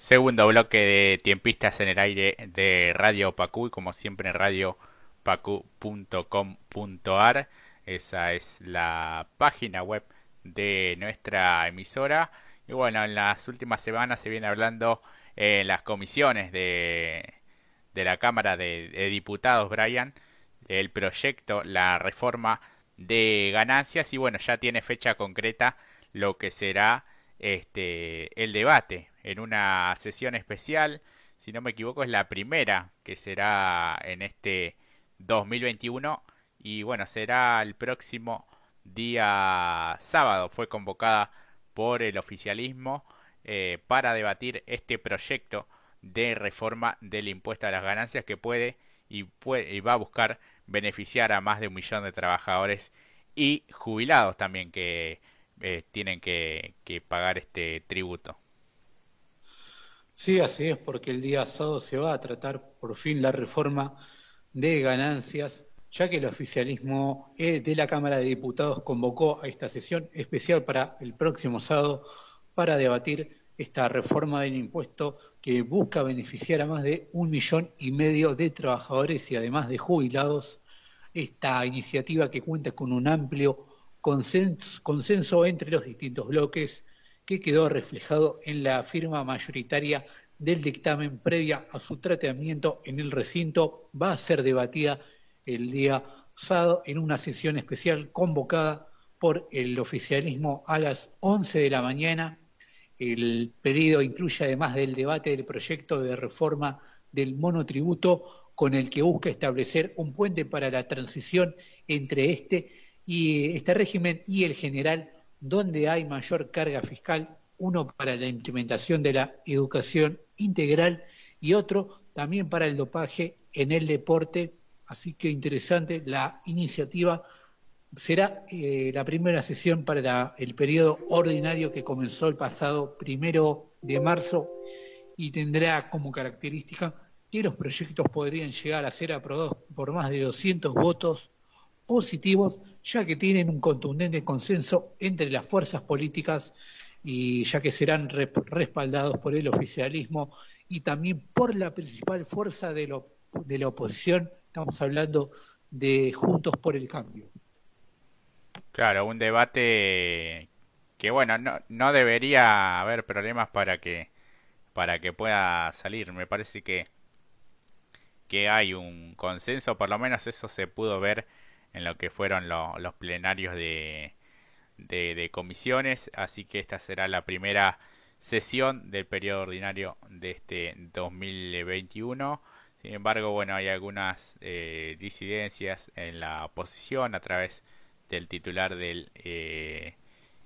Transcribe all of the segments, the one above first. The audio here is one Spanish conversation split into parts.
Segundo bloque de tiempistas en el aire de Radio Pacu y como siempre en radiopacu.com.ar. Esa es la página web de nuestra emisora. Y bueno, en las últimas semanas se viene hablando en las comisiones de, de la Cámara de, Diputados, Brian, el proyecto, la reforma de ganancias y bueno, ya tiene fecha concreta lo que será este el debate en una sesión especial, si no me equivoco es la primera que será en este 2021 y bueno, será el próximo día sábado, fue convocada por el oficialismo eh, para debatir este proyecto de reforma del impuesto a las ganancias que puede y, puede y va a buscar beneficiar a más de un millón de trabajadores y jubilados también que eh, tienen que pagar este tributo. Sí, así es, porque el día sábado se va a tratar por fin la reforma de ganancias, ya que el oficialismo eh, de la Cámara de Diputados convocó a esta sesión especial para el próximo sábado para debatir esta reforma del impuesto que busca beneficiar a más de un millón y medio de trabajadores y además de jubilados. Esta iniciativa que cuenta con un amplio consenso, consenso entre los distintos bloques que quedó reflejado en la firma mayoritaria del dictamen previa a su tratamiento en el recinto, va a ser debatida el día sábado en una sesión especial convocada por el oficialismo a las 11 de la mañana. El pedido incluye además del debate del proyecto de reforma del monotributo con el que busca establecer un puente para la transición entre este y este régimen y el general donde hay mayor carga fiscal, uno para la implementación de la educación integral y otro también para el dopaje en el deporte. Así que interesante, la iniciativa será eh, la primera sesión para el periodo ordinario que comenzó el pasado primero de marzo y tendrá como característica que los proyectos podrían llegar a ser aprobados por más de 200 votos positivos, ya que tienen un contundente consenso entre las fuerzas políticas y ya que serán respaldados por el oficialismo y también por la principal fuerza de, lo, de la oposición, estamos hablando de Juntos por el Cambio. Claro, un debate que bueno, no, no debería haber problemas para que para que pueda salir. Me parece que que hay un consenso, por lo menos eso se pudo ver en lo que fueron los plenarios de, comisiones, así que esta será la primera sesión del periodo ordinario de este 2021. Sin embargo, bueno, hay algunas eh, disidencias en la oposición a través del titular del eh,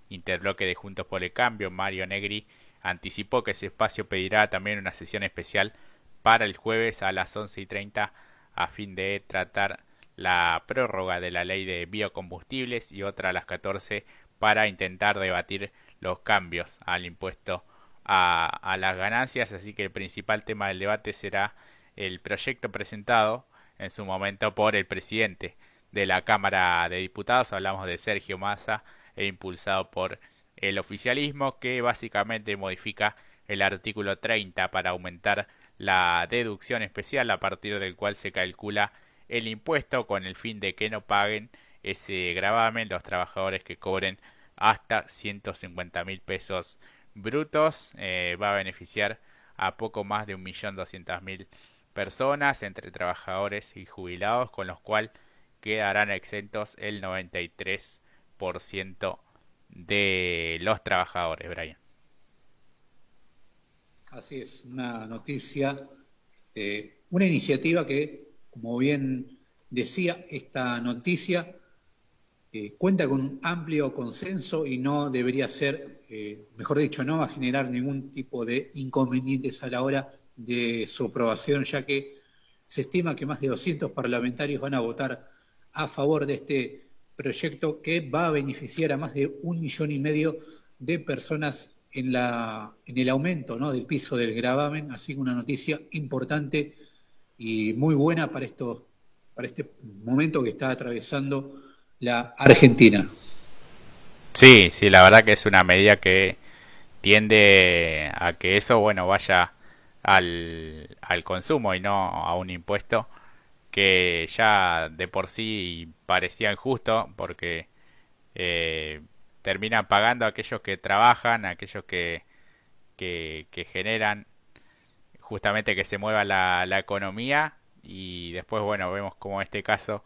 interbloque de Juntos por el Cambio, Mario Negri, anticipó que ese espacio pedirá también una sesión especial para el jueves a las 11 y 30 a fin de tratar la prórroga de la ley de biocombustibles y otra a las 14 para intentar debatir los cambios al impuesto a, a, las ganancias. Así que el principal tema del debate será el proyecto presentado en su momento por el presidente de la Cámara de Diputados. Hablamos de Sergio Massa e impulsado por el oficialismo que básicamente modifica el artículo 30 para aumentar la deducción especial a partir del cual se calcula el impuesto con el fin de que no paguen ese gravamen los trabajadores que cobren hasta 150 mil pesos brutos. Eh, va a beneficiar a poco más de 1.200.000 personas entre trabajadores y jubilados, con los cuales quedarán exentos el 93% de los trabajadores, Brian. Así es, una noticia, este, una iniciativa que como bien decía, esta noticia eh, cuenta con un amplio consenso y no debería ser, eh, mejor dicho, no va a generar ningún tipo de inconvenientes a la hora de su aprobación, ya que se estima que más de 200 parlamentarios van a votar a favor de este proyecto que va a beneficiar a más de un millón y medio de personas en, la, en el aumento ¿no? del piso del gravamen, así que una noticia importante y muy buena para, esto, para este momento que está atravesando la Argentina. Sí, sí, la verdad que es una medida que tiende a que eso, bueno, vaya al, al consumo y no a un impuesto que ya de por sí parecía injusto porque eh, terminan pagando a aquellos que trabajan, a aquellos que, que, generan justamente que se mueva la, la, economía y después bueno vemos como este caso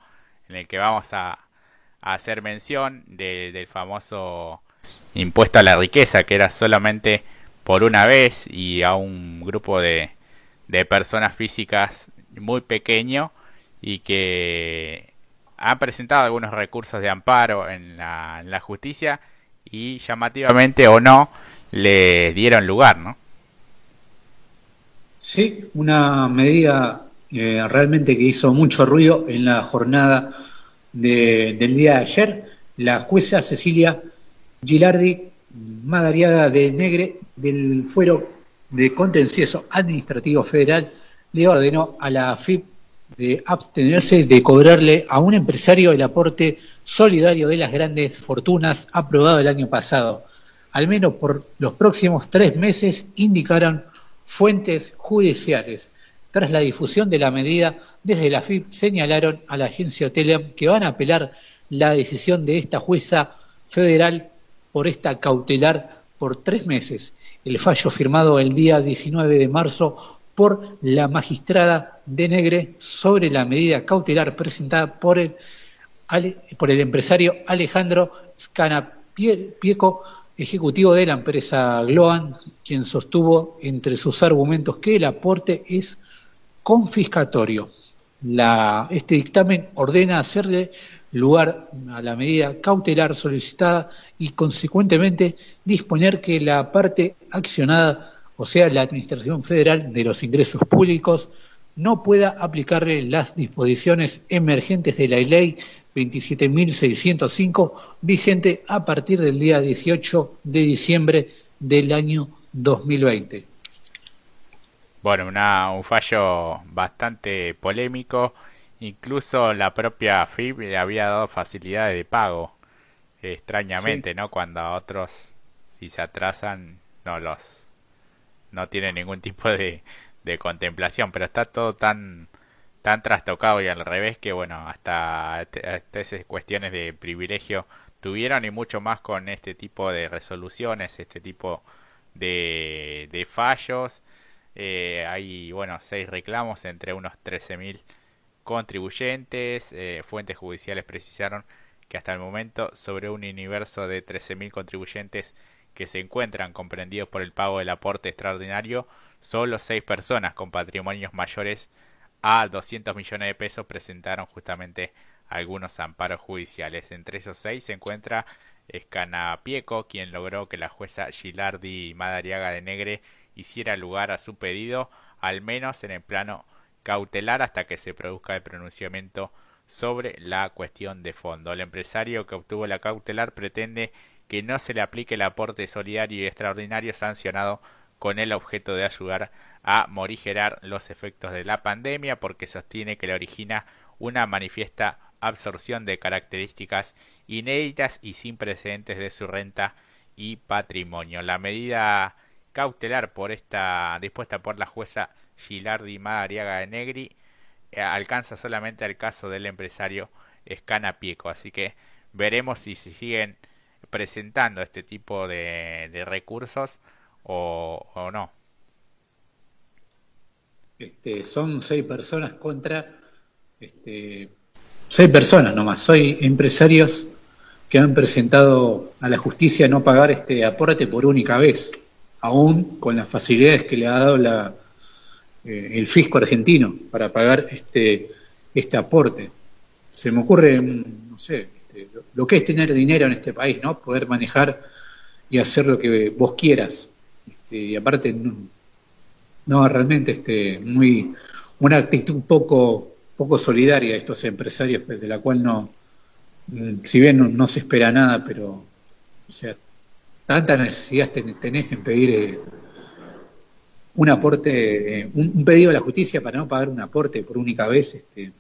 en el que vamos a, hacer mención del famoso impuesto a la riqueza que era solamente por una vez y a un grupo de, de personas físicas muy pequeño y que han presentado algunos recursos de amparo en la, en la justicia y llamativamente o no le dieron lugar, ¿no? Sí, una medida eh, realmente que hizo mucho ruido en la jornada del día de ayer. La jueza Cecilia Gilardi Madariaga de Negre del Fuero de Contencioso Administrativo Federal le ordenó a la AFIP de abstenerse de cobrarle a un empresario el aporte solidario de las grandes fortunas aprobado el año pasado, al menos por los próximos tres meses, indicaron fuentes judiciales. Tras la difusión de la medida, desde la FIP señalaron a la agencia Teleam que van a apelar la decisión de esta jueza federal por esta cautelar por tres meses. El fallo firmado el día 19 de marzo por la magistrada de Negre sobre la medida cautelar presentada por el, por el empresario Alejandro Scanapieco, ejecutivo de la empresa Gloan, quien sostuvo entre sus argumentos que el aporte es confiscatorio. La, este dictamen ordena hacerle lugar a la medida cautelar solicitada y consecuentemente disponer que la parte accionada o sea, la Administración Federal de los Ingresos Públicos, no pueda aplicarle las disposiciones emergentes de la ley 27.605 vigente a partir del día 18 de diciembre del año 2020. Bueno, un fallo bastante polémico. Incluso la propia FIB le había dado facilidades de pago, extrañamente, ¿no? Cuando a otros, si se atrasan, no los no tiene ningún tipo de, de contemplación, pero está todo tan tan trastocado y al revés que bueno, hasta, esas cuestiones de privilegio tuvieron y mucho más con este tipo de resoluciones, este tipo de, de fallos. Eh, hay, bueno, seis reclamos entre unos 13.000 contribuyentes. Eh, fuentes judiciales precisaron que hasta el momento sobre un universo de 13.000 contribuyentes que se encuentran comprendidos por el pago del aporte extraordinario, solo seis personas con patrimonios mayores a 200 millones de pesos presentaron justamente algunos amparos judiciales. Entre esos seis se encuentra Escanapieco, quien logró que la jueza Gilardi Madariaga de Negre hiciera lugar a su pedido, al menos en el plano cautelar hasta que se produzca el pronunciamiento sobre la cuestión de fondo. El empresario que obtuvo la cautelar pretende que no se le aplique el aporte solidario y extraordinario sancionado con el objeto de ayudar a morigerar los efectos de la pandemia porque sostiene que le origina una manifiesta absorción de características inéditas y sin precedentes de su renta y patrimonio. La medida cautelar por esta dispuesta por la jueza Gilardi Madariaga de Negri eh, alcanza solamente al caso del empresario Escana Pieco, así que veremos si se siguen presentando este tipo de, recursos o, no. Este, son seis personas contra este, seis personas nomás. Soy empresarios que han presentado a la justicia no pagar este aporte por única vez, aún con las facilidades que le ha dado la, eh, el fisco argentino para pagar este, este aporte. Se me ocurre, no sé, este, lo que es tener dinero en este país, ¿no? Poder manejar y hacer lo que vos quieras. Este, y aparte, no, realmente este, muy una actitud poco, poco solidaria de estos empresarios, pues, de la cual no, si bien no, se espera nada, pero, o sea, tanta necesidad tenés en pedir eh, un aporte, eh, un, pedido a la justicia para no pagar un aporte por única vez, este,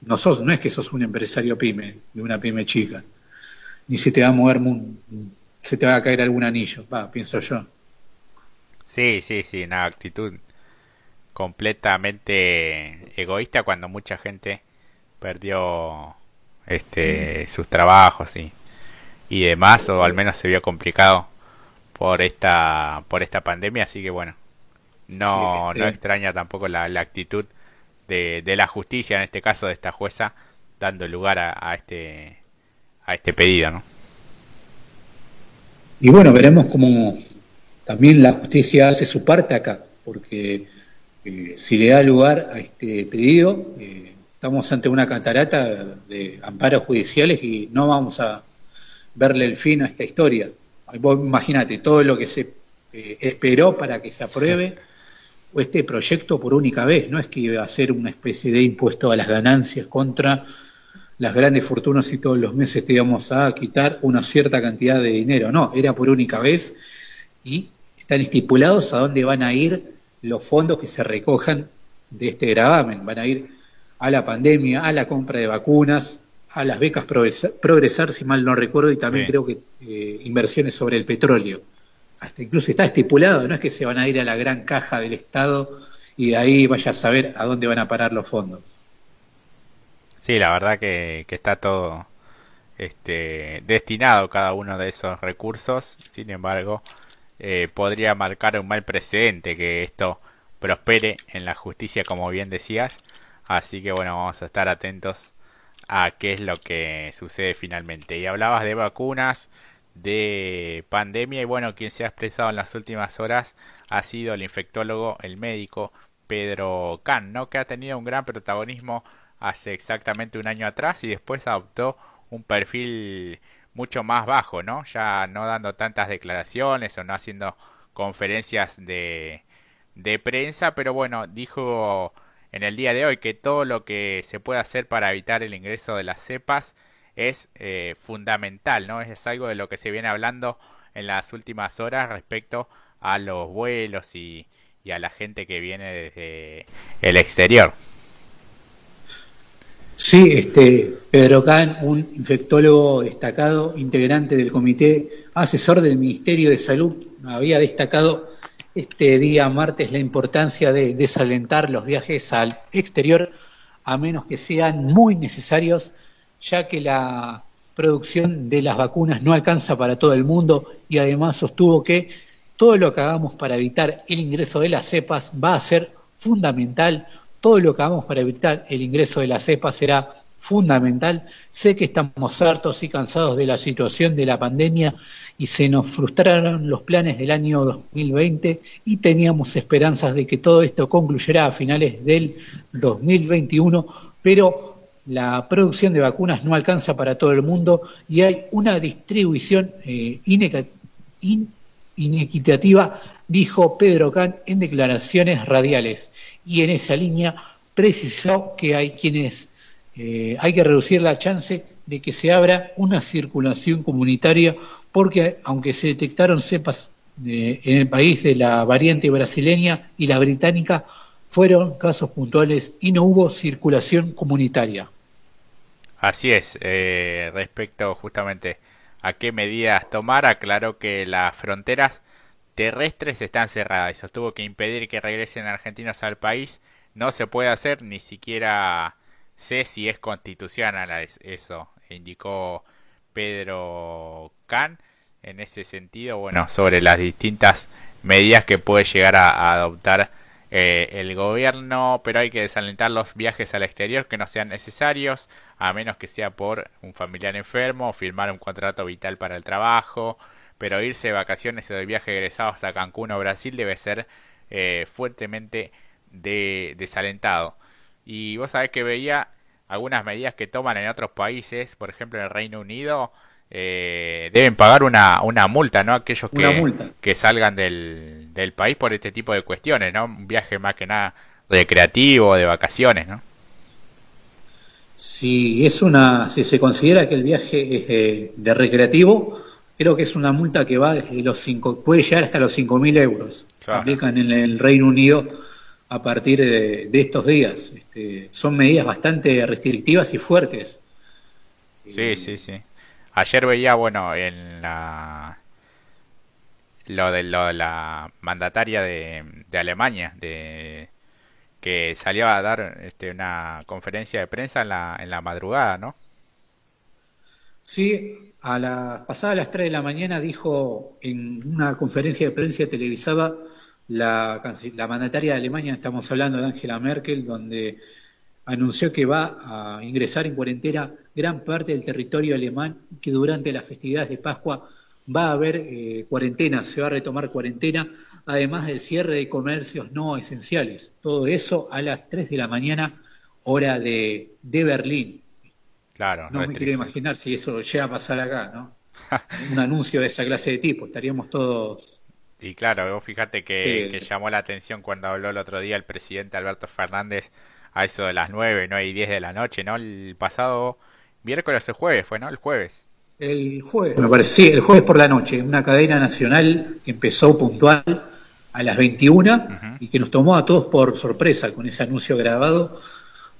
no, sos, no es que sos un empresario pyme, de una pyme chica, ni se te va a mover, se te va a caer algún anillo, va, pienso yo. Sí, sí, sí, una actitud completamente egoísta cuando mucha gente perdió este sus trabajos y, y demás o al menos se vio complicado por esta por esta pandemia. Así que bueno no no extraña tampoco la, la actitud de, de, la justicia en este caso de esta jueza dando lugar a, a este a este pedido no y bueno veremos cómo también la justicia hace su parte acá porque eh, si le da lugar a este pedido eh, estamos ante una catarata de amparos judiciales y no vamos a verle el fin a esta historia. imagínate todo lo que se eh, esperó para que se apruebe este proyecto por única vez, no es que iba a ser una especie de impuesto a las ganancias contra las grandes fortunas y todos los meses te íbamos a quitar una cierta cantidad de dinero, no, era por única vez y están estipulados a dónde van a ir los fondos que se recojan de este gravamen, van a ir a la pandemia, a la compra de vacunas, a las becas progresar, si mal no recuerdo, y también creo que eh, inversiones sobre el petróleo. Hasta incluso está estipulado, no es que se van a ir a la gran caja del Estado y de ahí vaya a saber a dónde van a parar los fondos. Sí, la verdad que, está todo este, destinado cada uno de esos recursos, sin embargo, eh, podría marcar un mal precedente que esto prospere en la justicia, como bien decías, Así que bueno, vamos a estar atentos a qué es lo que sucede finalmente. Y hablabas de vacunas, de pandemia y bueno, quien se ha expresado en las últimas horas ha sido el infectólogo, el médico Pedro Can, ¿no? Que ha tenido un gran protagonismo hace exactamente un año atrás y después adoptó un perfil mucho más bajo, ¿no? Ya no dando tantas declaraciones o no haciendo conferencias de, de prensa, pero bueno, dijo en el día de hoy que todo lo que se puede hacer para evitar el ingreso de las cepas es eh, fundamental, ¿no? Es algo de lo que se viene hablando en las últimas horas respecto a los vuelos y, a la gente que viene desde el exterior. Sí, este Pedro Can, un infectólogo destacado, integrante del comité asesor del Ministerio de Salud, había destacado este día martes la importancia de desalentar los viajes al exterior a menos que sean muy necesarios, ya que la producción de las vacunas no alcanza para todo el mundo y además sostuvo que todo lo que hagamos para evitar el ingreso de las cepas va a ser fundamental, todo lo que hagamos para evitar el ingreso de las cepas será fundamental. Sé que estamos hartos y cansados de la situación de la pandemia y se nos frustraron los planes del año 2020 y teníamos esperanzas de que todo esto concluyera a finales del 2021, pero la producción de vacunas no alcanza para todo el mundo y hay una distribución eh, inequitativa, dijo Pedro Can en declaraciones radiales. Y en esa línea precisó que hay quienes eh, hay que reducir la chance de que se abra una circulación comunitaria porque aunque se detectaron cepas en el país de la variante brasileña y la británica, fueron casos puntuales y no hubo circulación comunitaria. Así es, eh, respecto justamente a qué medidas tomar, aclaró que las fronteras terrestres están cerradas. Y sostuvo que impedir que regresen argentinos al país. No se puede hacer ni siquiera sé si es constitucional eso, indicó Pedro Can en ese sentido, bueno, sobre las distintas medidas que puede llegar a, adoptar eh, el gobierno, pero hay que desalentar los viajes al exterior que no sean necesarios, a menos que sea por un familiar enfermo, firmar un contrato vital para el trabajo, pero irse de vacaciones o de viaje egresados a Cancún o Brasil debe ser eh, fuertemente de, desalentado. Y vos sabés que veía algunas medidas que toman en otros países, por ejemplo en el Reino Unido, eh, deben pagar una, una multa, ¿no? Aquellos que, que salgan del, del país por este tipo de cuestiones, ¿no? Un viaje más que nada recreativo, de vacaciones, ¿no? Si es una, si se considera que el viaje es de, recreativo, creo que es una multa que va desde los cinco, puede llegar hasta los 5.000 euros. Aplican en el Reino Unido a partir de, estos días. Este, son medidas bastante restrictivas y fuertes. Sí, sí, sí. Ayer veía, bueno, en la lo de, lo de la mandataria de, de Alemania, de que salió a dar este, una conferencia de prensa en la, en la madrugada, ¿no? Sí, a la pasada a las 3 de la mañana dijo en una conferencia de prensa televisada la, la mandataria de Alemania, estamos hablando de Angela Merkel, donde anunció que va a ingresar en cuarentena gran parte del territorio alemán, que durante las festividades de Pascua va a haber eh, cuarentena, se va a retomar cuarentena, además del cierre de comercios no esenciales. Todo eso a las 3 de la mañana, hora de, de Berlín. Claro, no, me quiero imaginar si eso llega a pasar acá, ¿no? Un anuncio de esa clase de tipo, estaríamos todos y claro, vos fíjate que, que, llamó la atención cuando habló el otro día el presidente Alberto Fernández a eso de las 9, 9 y 10 de la noche, ¿no? El pasado miércoles o jueves fue, ¿no? El jueves. El jueves, me parece, sí, el jueves por la noche, una cadena nacional que empezó puntual a las 21 y que nos tomó a todos por sorpresa con ese anuncio grabado,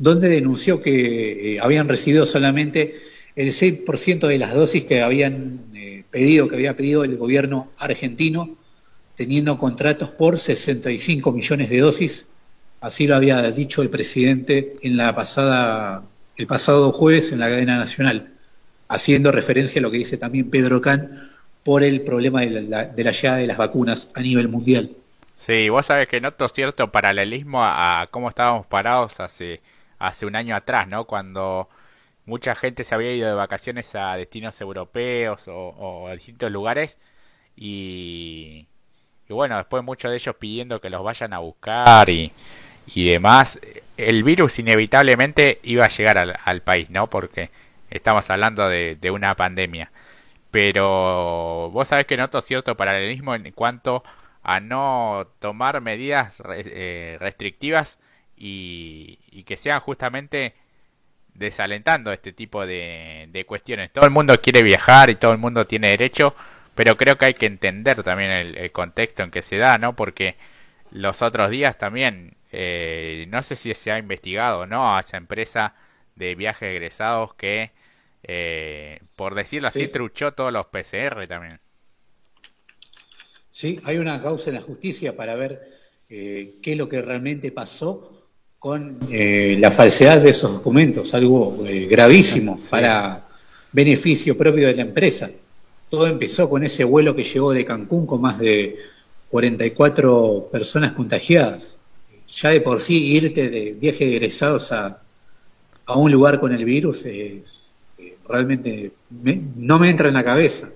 donde denunció que eh, habían recibido solamente el 6% de las dosis que habían eh, pedido, que había pedido el gobierno argentino, teniendo contratos por 65 millones de dosis Así lo había dicho el presidente en la pasada, el pasado jueves en la cadena nacional, haciendo referencia a lo que dice también Pedro Can por el problema de la, llegada de las vacunas a nivel mundial. Sí, vos sabés que noto cierto paralelismo a, cómo estábamos parados hace, hace un año atrás, ¿no? Cuando mucha gente se había ido de vacaciones a destinos europeos o, a distintos lugares y, bueno, después muchos de ellos pidiendo que los vayan a buscar y, y demás, el virus inevitablemente iba a llegar al, país, ¿no? Porque estamos hablando de, una pandemia. Pero vos sabés que noto cierto paralelismo en cuanto a no tomar medidas eh, restrictivas y, que sean justamente desalentando este tipo de, cuestiones. Todo el mundo quiere viajar y todo el mundo tiene derecho, pero creo que hay que entender también el, el contexto en que se da, ¿no? Porque los otros días también eh, no sé si se ha investigado o no a esa empresa de viajes egresados que, eh, por decirlo así, truchó todos los PCR también. Sí, hay una causa en la justicia para ver eh, qué es lo que realmente pasó con la falsedad de esos documentos, algo gravísimo para beneficio propio de la empresa. Todo empezó con ese vuelo que llegó de Cancún con más de 44 personas contagiadas ya de por sí irte de viaje de egresados a, a un lugar con el virus es, eh, realmente no me entra en la cabeza.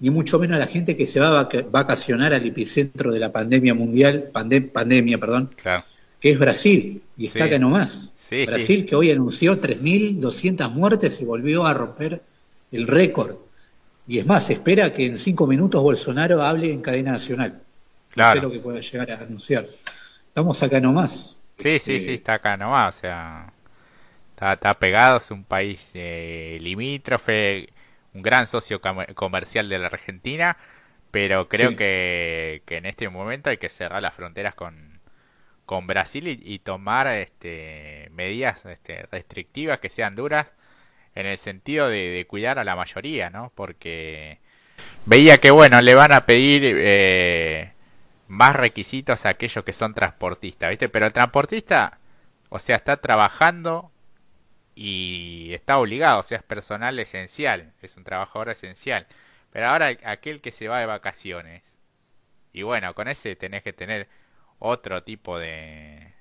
Ni mucho menos la gente que se va a vacacionar al epicentro de la pandemia mundial, pandemia, perdón, que es Brasil, y está acá nomás. Brasil que hoy anunció 3.200 muertes y volvió a romper el récord. Y es más, espera que en cinco minutos Bolsonaro hable en cadena nacional. Claro. No sé lo que pueda llegar a anunciar. Estamos acá nomás. Sí, sí, sí, está acá nomás. O sea, está, pegado, es un país eh, limítrofe, un gran socio comercial de la Argentina, pero creo que, que, en este momento hay que cerrar las fronteras con, con Brasil y, tomar este, medidas este, restrictivas que sean duras en el sentido de, cuidar a la mayoría, ¿no? Porque veía que, bueno, le van a pedir... Eh, más requisitos a aquellos que son transportistas, ¿viste? Pero el transportista, o sea, está trabajando y está obligado, o sea, es personal esencial, es un trabajador esencial. Pero ahora aquel que se va de vacaciones, y bueno, con ese tenés que tener otro tipo de,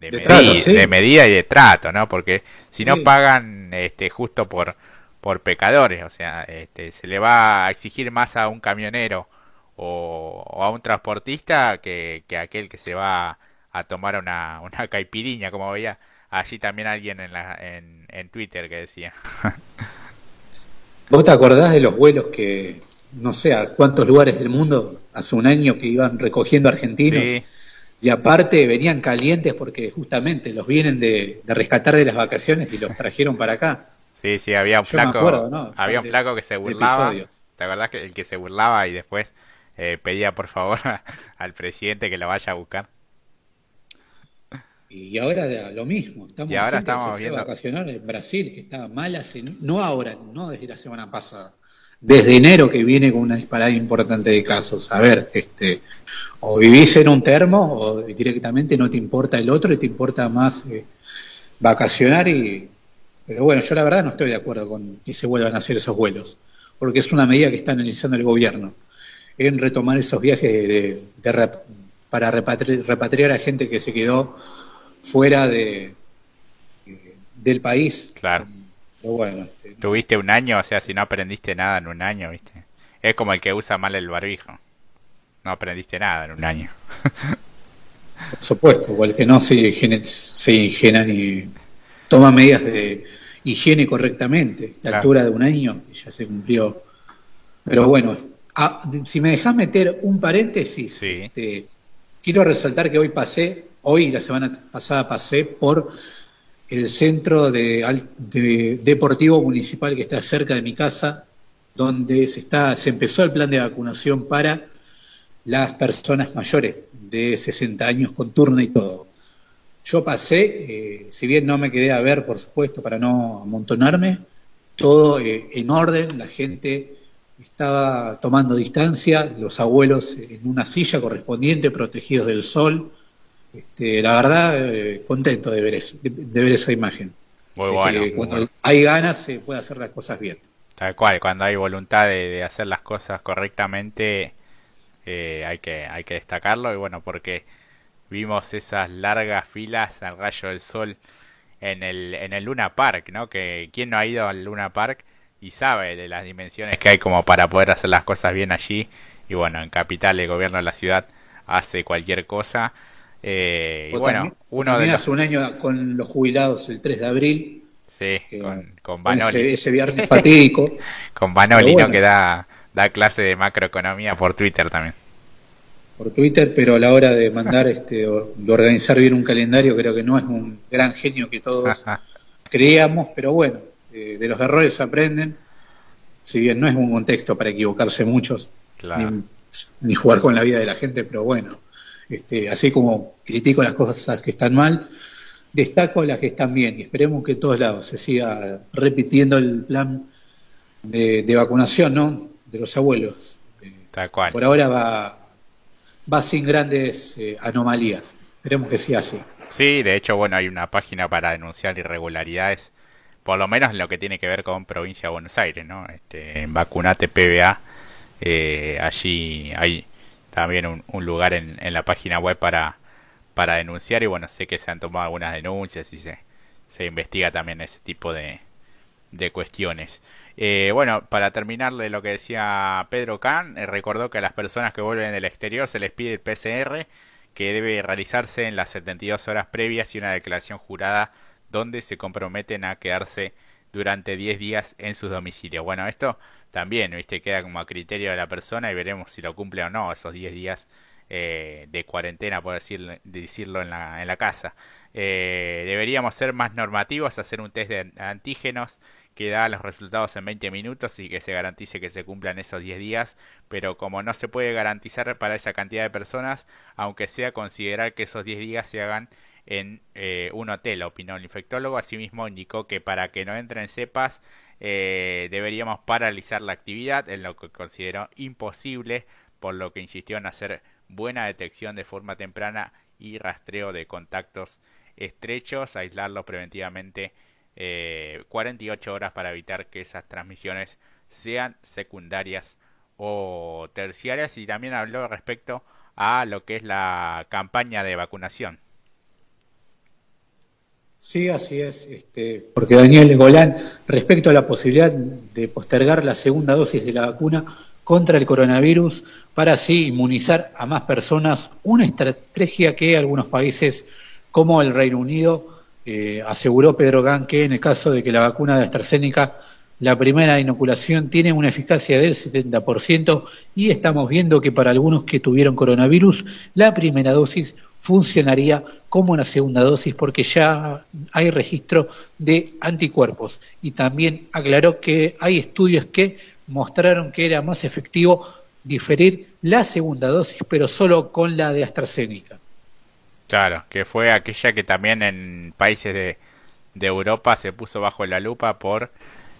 de, medida y de trato, ¿no? Porque si no pagan este, justo por, por pecadores, o sea, este, se le va a exigir más a un camionero o, a un transportista que, que, aquel que se va a tomar una, una caipiriña, como veía allí también alguien en, la, en, en Twitter que decía. ¿Vos te acordás de los vuelos que, no sé, a cuántos lugares del mundo hace un año que iban recogiendo argentinos? Y aparte venían calientes porque justamente los vienen de, de, rescatar de las vacaciones y los trajeron para acá. Sí, sí, había un flaco, había un flaco que se burlaba. ¿Te acordás que el que se burlaba y después eh, pedía por favor al presidente que lo vaya a buscar. Y ahora lo mismo, estamos, y ahora estamos viendo vacacionar en Brasil, que estaba mal hace, no ahora, no desde la semana pasada, desde enero que viene con una disparada importante de casos. A ver, este, o vivís en un termo o directamente no te importa el otro y te importa más eh, vacacionar y... Pero bueno, yo la verdad no estoy de acuerdo con que se vuelvan a hacer esos vuelos, porque es una medida que está analizando el gobierno en retomar esos viajes de, para repatriar a gente que se quedó fuera de, del país. Claro. bueno, este, Tuviste un año, o sea, si no aprendiste nada en un año, ¿viste? Es como el que usa mal el barbijo. No aprendiste nada en un año. Por supuesto, o el que no se se y toma medidas de higiene correctamente. La altura de un año ya se cumplió. Pero bueno, si me dejas meter un paréntesis, este, quiero resaltar que hoy pasé, hoy y la semana pasada pasé por el centro de, deportivo municipal que está cerca de mi casa, donde se, está, se empezó el plan de vacunación para las personas mayores de 60 años con turno y todo. Yo pasé, eh, si bien no me quedé a ver, por supuesto, para no amontonarme, todo eh, en orden, la gente estaba tomando distancia, los abuelos en una silla correspondiente, protegidos del sol, este, la verdad, eh, contento de ver, eso, de, ver esa imagen. Muy bueno. cuando hay ganas se puede hacer las cosas bien. Tal cual, cuando hay voluntad de, hacer las cosas correctamente, eh, hay, que, hay que destacarlo. Y bueno, porque vimos esas largas filas al rayo del sol en el, en el Luna Park, ¿no? Que quien no ha ido al Luna Park y sabe de las dimensiones que hay como para poder hacer las cosas bien allí. Y bueno, en Capital el gobierno de la ciudad hace cualquier cosa eh, y bueno, uno de hace un año con los jubilados el 3 de abril. Sí, con, con Banoli. Ese, viernes fatídico. con Banoli, ¿no? Que da, da clase de macroeconomía por Twitter también. Por Twitter, pero a la hora de mandar, este, de organizar bien un calendario, creo que no es un gran genio que todos creíamos, pero bueno, eh, de los errores se aprenden. Si bien no es un contexto para equivocarse muchos, ni jugar con la vida de la gente, pero bueno, este, así como critico las cosas que están mal, destaco las que están bien y esperemos que en todos lados se siga repitiendo el plan de, vacunación ¿no? de los abuelos. Tal cual. Por ahora va, va sin grandes eh, anomalías. Esperemos que siga así. Sí, de hecho, bueno, hay una página para denunciar irregularidades, por lo menos en lo que tiene que ver con provincia de Buenos Aires, ¿no? Este, en Vacunate PBA, eh, allí hay también un, lugar en, en, la página web para, para denunciar y bueno, sé que se han tomado algunas denuncias y se, se investiga también ese tipo de, de cuestiones. Eh, bueno, para terminar de lo que decía Pedro Kahn, eh, recordó que a las personas que vuelven del exterior se les pide el PCR que debe realizarse en las 72 horas previas y una declaración jurada donde se comprometen a quedarse durante 10 días en sus domicilios. Bueno, esto también, ¿viste? Queda como a criterio de la persona y veremos si lo cumple o no esos 10 días eh, de cuarentena, por decir, decirlo, en la, en la casa. Eh, deberíamos ser más normativos, hacer un test de antígenos que da los resultados en 20 minutos y que se garantice que se cumplan esos 10 días, pero como no se puede garantizar para esa cantidad de personas, aunque sea considerar que esos 10 días se hagan en eh, un hotel, opinó el infectólogo. Asimismo, indicó que para que no entren cepas eh, deberíamos paralizar la actividad, en lo que consideró imposible, por lo que insistió en hacer buena detección de forma temprana y rastreo de contactos estrechos, aislarlos preventivamente eh, 48 horas para evitar que esas transmisiones sean secundarias o terciarias y también habló respecto a lo que es la campaña de vacunación. Sí, así es, este, porque Daniel Golán, respecto a la posibilidad de postergar la segunda dosis de la vacuna contra el coronavirus para así inmunizar a más personas, una estrategia que algunos países como el Reino Unido eh, aseguró Pedro Gan que en el caso de que la vacuna de AstraZeneca, la primera inoculación tiene una eficacia del 70% y estamos viendo que para algunos que tuvieron coronavirus, la primera dosis funcionaría como una segunda dosis porque ya hay registro de anticuerpos. Y también aclaró que hay estudios que mostraron que era más efectivo diferir la segunda dosis, pero solo con la de AstraZeneca. Claro, que fue aquella que también en países de, de Europa se puso bajo la lupa por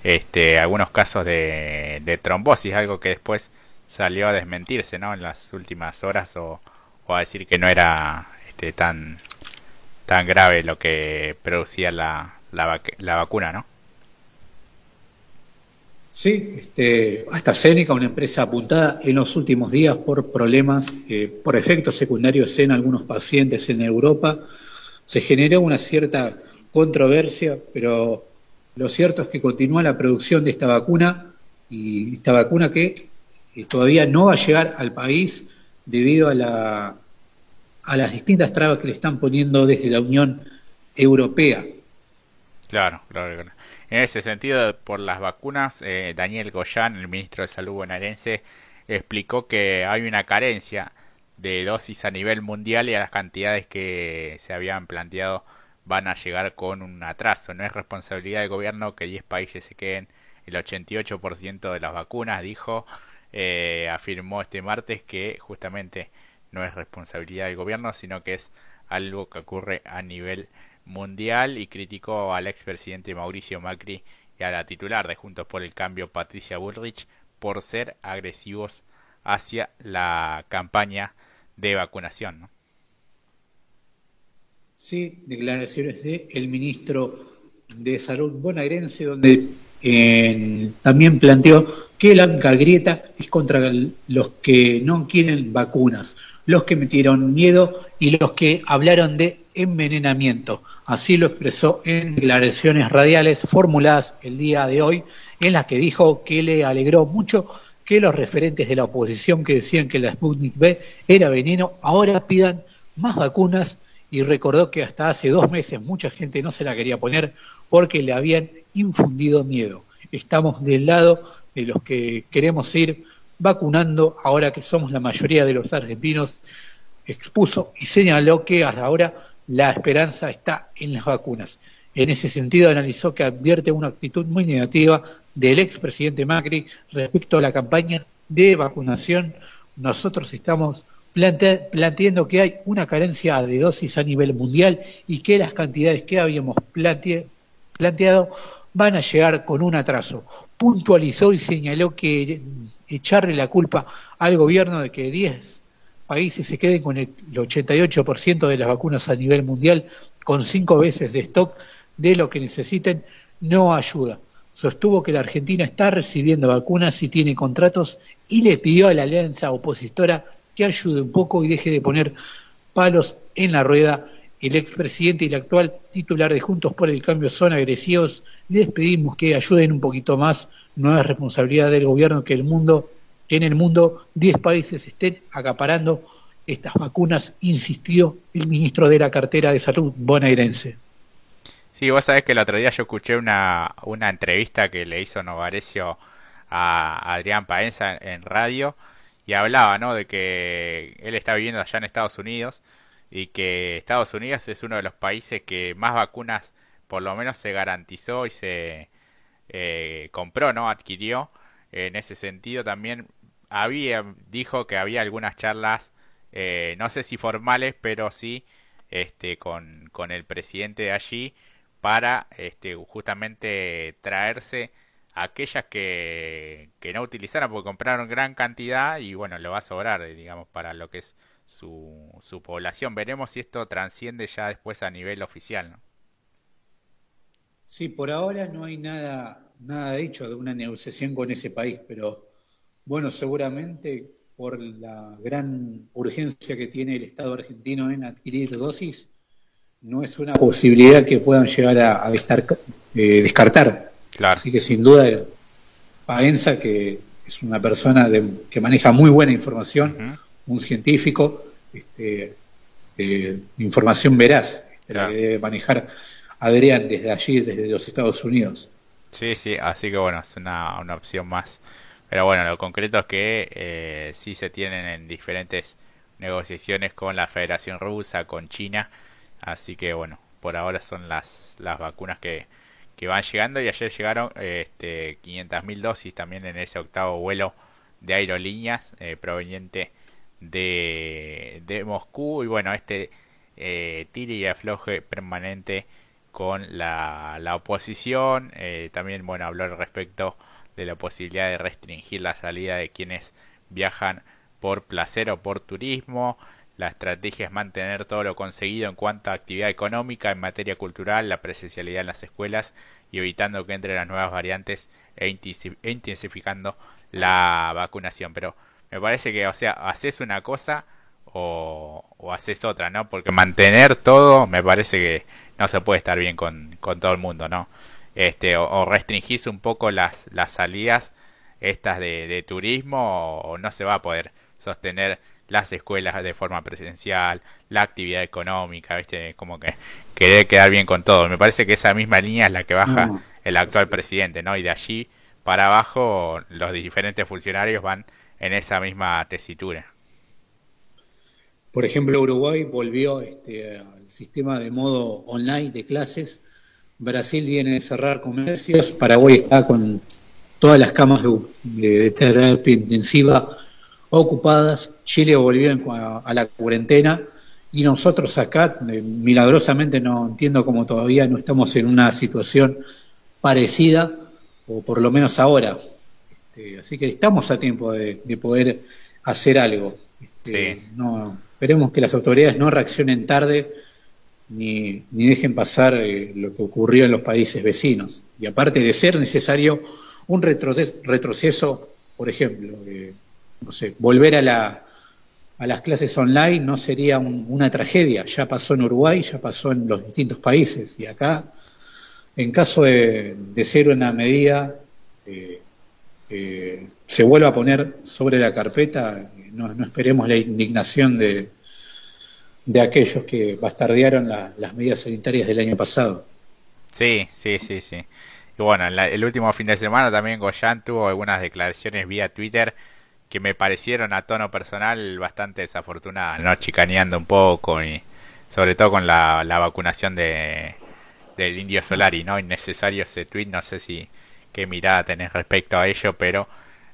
este, algunos casos de, trombosis, algo que después salió a desmentirse, ¿no? En las últimas horas o, o a decir que no era este, tan tan grave lo que producía la, la, la vacuna, ¿no? Sí, este, AstraZeneca, una empresa apuntada en los últimos días por problemas, eh, por efectos secundarios en algunos pacientes en Europa, se generó una cierta controversia, pero lo cierto es que continúa la producción de esta vacuna y esta vacuna que eh, todavía no va a llegar al país debido a la a las distintas trabas que le están poniendo desde la Unión Europea. Claro, claro, En ese sentido, por las vacunas, eh, Daniel Goyan, el ministro de Salud bonaerense, explicó que hay una carencia de dosis a nivel mundial y a las cantidades que se habían planteado van a llegar con un atraso. No es responsabilidad del gobierno que 10 países se queden el 88% de las vacunas, dijo, eh, afirmó este martes que justamente no es responsabilidad del gobierno, sino que es algo que ocurre a nivel mundial y criticó al expresidente Mauricio Macri y a la titular de Juntos por el Cambio, Patricia Bullrich, por ser agresivos hacia la campaña de vacunación. Sí, declaraciones de el ministro de Salud bonaerense, donde eh, también planteó que la grieta es contra los que no quieren vacunas los que metieron miedo y los que hablaron de envenenamiento. Así lo expresó en declaraciones radiales formuladas el día de hoy, en las que dijo que le alegró mucho que los referentes de la oposición que decían que la Sputnik B era veneno, ahora pidan más vacunas y recordó que hasta hace dos meses mucha gente no se la quería poner porque le habían infundido miedo. Estamos del lado de los que queremos ir vacunando, ahora que somos la mayoría de los argentinos, expuso y señaló que hasta ahora la esperanza está en las vacunas. En ese sentido, analizó que advierte una actitud muy negativa del expresidente Macri respecto a la campaña de vacunación. Nosotros estamos planteando que hay una carencia de dosis a nivel mundial y que las cantidades que habíamos planteado van a llegar con un atraso. Puntualizó y señaló que echarle la culpa al gobierno de que 10 países se queden con el 88% de las vacunas a nivel mundial, con cinco veces de stock de lo que necesiten, no ayuda. Sostuvo que la Argentina está recibiendo vacunas y tiene contratos y le pidió a la alianza opositora que ayude un poco y deje de poner palos en la rueda. El expresidente y el actual titular de Juntos por el Cambio son agresivos. Les pedimos que ayuden un poquito más no es responsabilidad del gobierno que el mundo, en el mundo 10 países estén acaparando estas vacunas, insistió el ministro de la cartera de salud bonaerense. Sí, vos sabés que el otro día yo escuché una, una entrevista que le hizo Novarecio a Adrián Paenza en radio y hablaba, ¿no? De que él está viviendo allá en Estados Unidos y que Estados Unidos es uno de los países que más vacunas por lo menos se garantizó y se, eh, compró, ¿no? Adquirió. En ese sentido también había, dijo que había algunas charlas, eh, no sé si formales, pero sí este, con, con el presidente de allí para este, justamente traerse aquellas que, que no utilizaron porque compraron gran cantidad y bueno, lo va a sobrar, digamos, para lo que es su, su población. Veremos si esto transciende ya después a nivel oficial, ¿no? Sí, por ahora no hay nada, nada dicho de una negociación con ese país, pero bueno, seguramente por la gran urgencia que tiene el Estado argentino en adquirir dosis, no es una posibilidad que puedan llegar a, eh, descartar. Así que sin duda, Paenza, que es una persona que maneja muy buena información, un científico, este, de información veraz, este, la que debe manejar Adrián desde allí, desde los Estados Unidos. Sí, sí, así que bueno, es una, una opción más. Pero bueno, lo concreto es que eh, sí se tienen en diferentes negociaciones con la Federación Rusa, con China. Así que bueno, por ahora son las, las vacunas que, que van llegando y ayer llegaron este, 500.000 dosis también en ese octavo vuelo de aerolíneas eh, proveniente de, de Moscú y bueno, este eh, tire y afloje permanente con la, la oposición. Eh, también, bueno, habló al respecto de la posibilidad de restringir la salida de quienes viajan por placer o por turismo. La estrategia es mantener todo lo conseguido en cuanto a actividad económica, en materia cultural, la presencialidad en las escuelas y evitando que entre las nuevas variantes e, e intensificando la vacunación. Pero me parece que, o sea, haces una cosa o, o haces otra, ¿no? Porque mantener todo me parece que no se puede estar bien con, con todo el mundo, ¿no? Este, o, restringirse un poco las, las salidas estas de, de turismo o, no se va a poder sostener las escuelas de forma presencial, la actividad económica, ¿viste? Como que querer quedar bien con todo. Me parece que esa misma línea es la que baja el actual presidente, ¿no? Y de allí para abajo los diferentes funcionarios van en esa misma tesitura. Por ejemplo, Uruguay volvió este, al sistema de modo online de clases. Brasil viene a cerrar comercios. Paraguay está con todas las camas de, terapia intensiva ocupadas. Chile volvió a, la cuarentena. Y nosotros acá, eh, milagrosamente, no entiendo cómo todavía no estamos en una situación parecida, o por lo menos ahora. Este, así que estamos a tiempo de, poder hacer algo. Este, no, Esperemos que las autoridades no reaccionen tarde ni, ni dejen pasar eh, lo que ocurrió en los países vecinos. Y aparte de ser necesario un retroceso, por ejemplo, eh, no sé, volver a, la, a las clases online no sería una tragedia. Ya pasó en Uruguay, ya pasó en los distintos países. Y acá, en caso de, ser una medida eh, se vuelva a poner sobre la carpeta, no, esperemos la indignación de, de aquellos que bastardearon las medidas sanitarias del año pasado. Sí, sí, sí, sí. Y bueno, el último fin de semana también Goyan tuvo algunas declaraciones vía Twitter que me parecieron a tono personal bastante desafortunadas, ¿no? Chicaneando un poco y sobre todo con la, la vacunación de del Indio Solari, ¿no? Innecesario ese tweet, no sé si qué mirada tenés respecto a ello, pero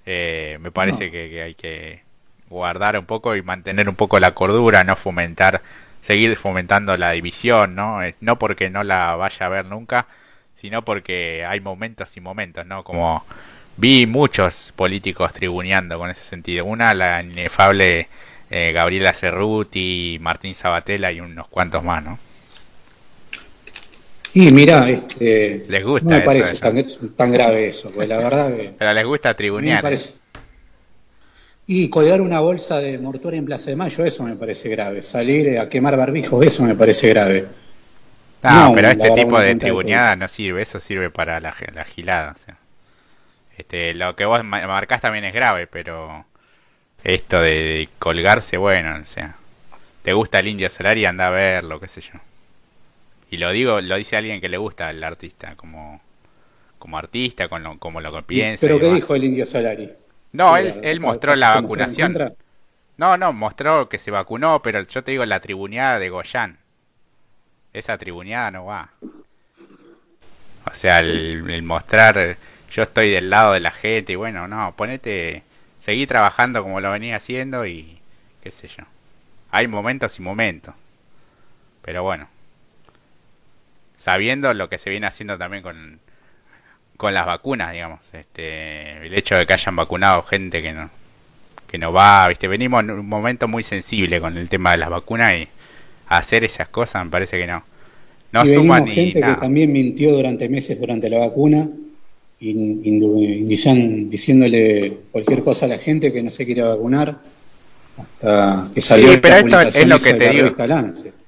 eh, me parece que hay que guardar un poco y mantener un poco la cordura, no fomentar, seguir fomentando la división, ¿no? Eh, no porque no la vaya a ver nunca, sino porque hay momentos y momentos, ¿no? Como vi muchos políticos tribuneando con ese sentido. Una, la inefable eh, Gabriela Cerruti, Martín Sabatella y unos cuantos más, ¿no? Y mira, este, les gusta no me parece tan, grave eso, pues la verdad. Pero les gusta tribunear. Y colgar una bolsa de mortuoria en Plaza de Mayo, eso me parece grave. Salir a quemar barbijos, eso me parece grave. No, pero este tipo de tribuneada no sirve, eso sirve para la, la gilada. Este, lo que vos marcás también es grave, pero esto de, colgarse, bueno, o sea, te gusta el Indio Solari, anda a verlo, qué sé yo. Y lo digo, lo dice alguien que le gusta al artista, como, como artista, con lo, como lo que piensa. ¿Pero qué dijo el Indio Solari? No, él, él mostró la vacunación. No, no, mostró que se vacunó, pero yo te digo la tribuneada de Goyan. Esa tribuneada no va. O sea, el, mostrar yo estoy del lado de la gente y bueno, no, ponete, seguí trabajando como lo venía haciendo y qué sé yo. Hay momentos y momentos. Pero bueno, sabiendo lo que se viene haciendo también con, con las vacunas, digamos. Este, el hecho de que hayan vacunado gente que no que no va, ¿viste? Venimos en un momento muy sensible con el tema de las vacunas y hacer esas cosas me parece que no. No y suma ni gente que también mintió durante meses durante la vacuna diciéndole cualquier cosa a la gente que no se quiere vacunar hasta que salió sí, pero esto es lo que te digo.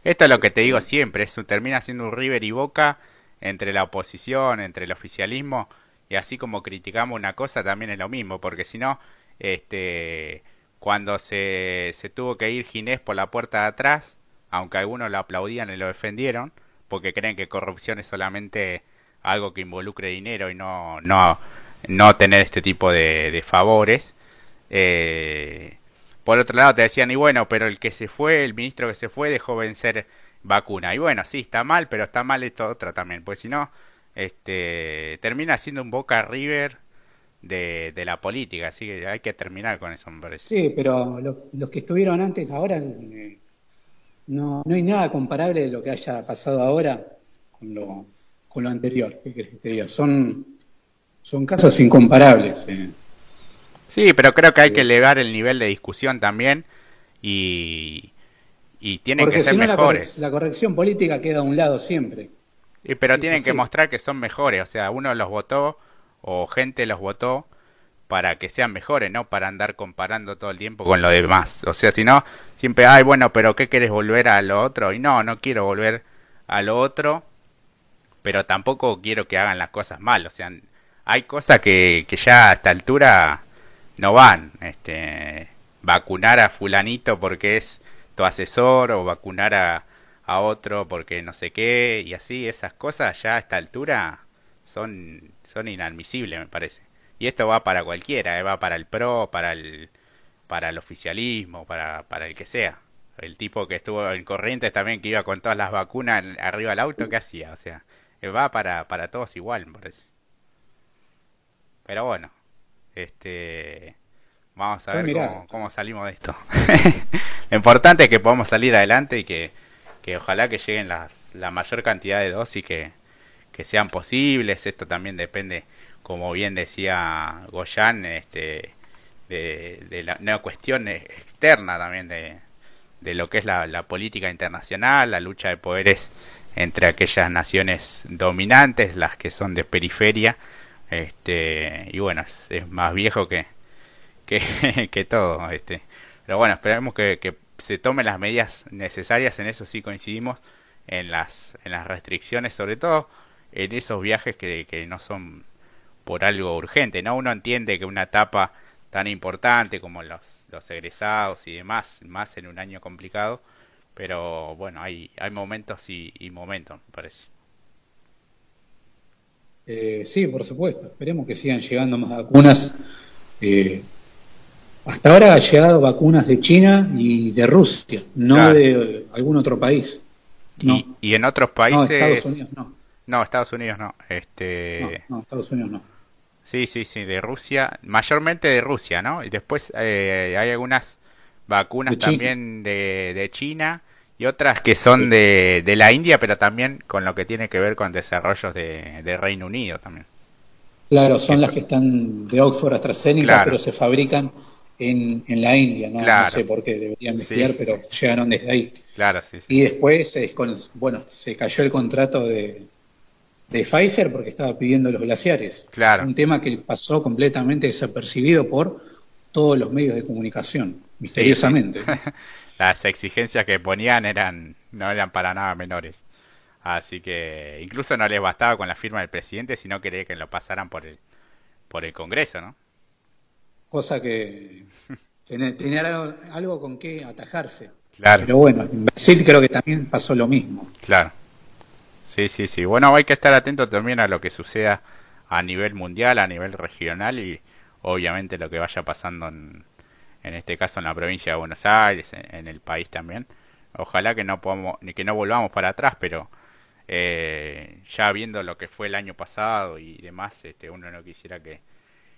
Esto es lo que te digo siempre, eso termina siendo un River y Boca entre la oposición, entre el oficialismo, y así como criticamos una cosa, también es lo mismo, porque si no, este, cuando se, se tuvo que ir Ginés por la puerta de atrás, aunque algunos lo aplaudían y lo defendieron, porque creen que corrupción es solamente algo que involucre dinero y no, no, no tener este tipo de, de favores. Eh, por otro lado te decían, y bueno, pero el que se fue, el ministro que se fue, dejó vencer vacuna. Y bueno, sí, está mal, pero está mal esto otra también, pues si no, este, termina siendo un Boca River de, la política, así que hay que terminar con eso, me parece. Sí, pero los que estuvieron antes, ahora, eh, no, no hay nada comparable de lo que haya pasado ahora. con lo, con lo anterior. ¿Qué querés que te diga? Son, son casos incomparables. Eh. Sí, pero creo que hay que elevar el nivel de discusión también y, y tienen que ser mejores. La, corrección política queda a un lado siempre. Y, pero tienen que mostrar que son mejores, o sea, uno los votó o gente los votó para que sean mejores, no para andar comparando todo el tiempo con lo demás. O sea, si no, siempre, ay, bueno, pero ¿qué quieres volver a lo otro? Y no, no quiero volver a lo otro, pero tampoco quiero que hagan las cosas mal. O sea, hay cosas que, que ya a esta altura no van. Este, vacunar a fulanito porque es tu asesor o vacunar a, a otro porque no sé qué y así, esas cosas ya a esta altura son, son inadmisibles, me parece. Y esto va para cualquiera, ¿eh? va para el PRO, para el, para el oficialismo, para, para el que sea. El tipo que estuvo en Corrientes también, que iba con todas las vacunas arriba del auto, ¿qué hacía? O sea, va para, para todos igual, me parece. Pero bueno, este Vamos a ver cómo, salimos de esto. Lo importante es que podamos salir adelante y que, que ojalá que lleguen las, la mayor cantidad de dosis que, que sean posibles. Esto también depende, como bien decía Goyan, este, de, de la una cuestión externa también de, de lo que es la, la, política internacional, la lucha de poderes entre aquellas naciones dominantes, las que son de periferia. Este, y bueno, es más viejo que, que, que todo. Este. Pero bueno, esperemos que, que se tomen las medidas necesarias, en eso sí coincidimos, en las, en las restricciones, sobre todo en esos viajes que, que no son por algo urgente, ¿no? Uno entiende que una etapa tan importante como los, los egresados y demás, más en un año complicado, pero bueno, hay, hay momentos y, y momentos, me parece. Eh, sí, por supuesto, esperemos que sigan llegando más vacunas. Eh, hasta ahora ha llegado vacunas de China y de Rusia, no de algún otro país. Y, en otros países. No, Estados Unidos no. No, Estados Unidos no. Este... No, Estados Unidos no. Sí, sí, sí, de Rusia, mayormente de Rusia, ¿no? Y después eh, hay algunas vacunas también de, de, China y otras que son de, de, la India, pero también con lo que tiene que ver con desarrollos de, de Reino Unido también. Claro, son las que están de Oxford AstraZeneca, pero se fabrican en, en la India, ¿no? no sé por qué, deberían investigar, pero llegaron desde ahí. Claro, sí, Y después, bueno, se cayó el contrato de, de Pfizer porque estaba pidiendo los glaciares. Claro. Un tema que pasó completamente desapercibido por todos los medios de comunicación, misteriosamente. Las exigencias que ponían eran no eran para nada menores. Así que incluso no les bastaba con la firma del presidente, sino quería que lo pasaran por el por el Congreso, ¿no? cosa que tenía algo con qué atajarse. Claro. Pero bueno, en Brasil creo que también pasó lo mismo. Claro. Sí, sí, sí. Bueno, hay que estar atento también a lo que suceda a nivel mundial, a nivel regional y obviamente lo que vaya pasando en, en este caso en la provincia de Buenos Aires, en, el país también. Ojalá que no podamos, que no volvamos para atrás, pero eh, ya viendo lo que fue el año pasado y demás, este, uno no quisiera que,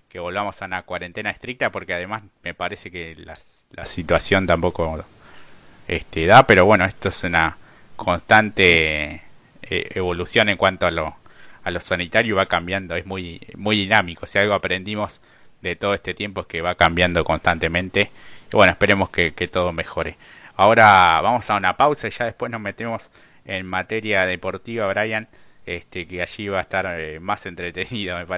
que volvamos a una cuarentena estricta porque además me parece que la, la situación tampoco este, da, pero bueno, esto es una constante eh, evolución en cuanto a lo, a lo sanitario va cambiando, es muy, muy dinámico, si algo aprendimos de todo este tiempo es que va cambiando constantemente y bueno, esperemos que, que todo mejore. Ahora vamos a una pausa y ya después nos metemos en materia deportiva, Brian, este, que allí va a estar eh, más entretenido, me parece.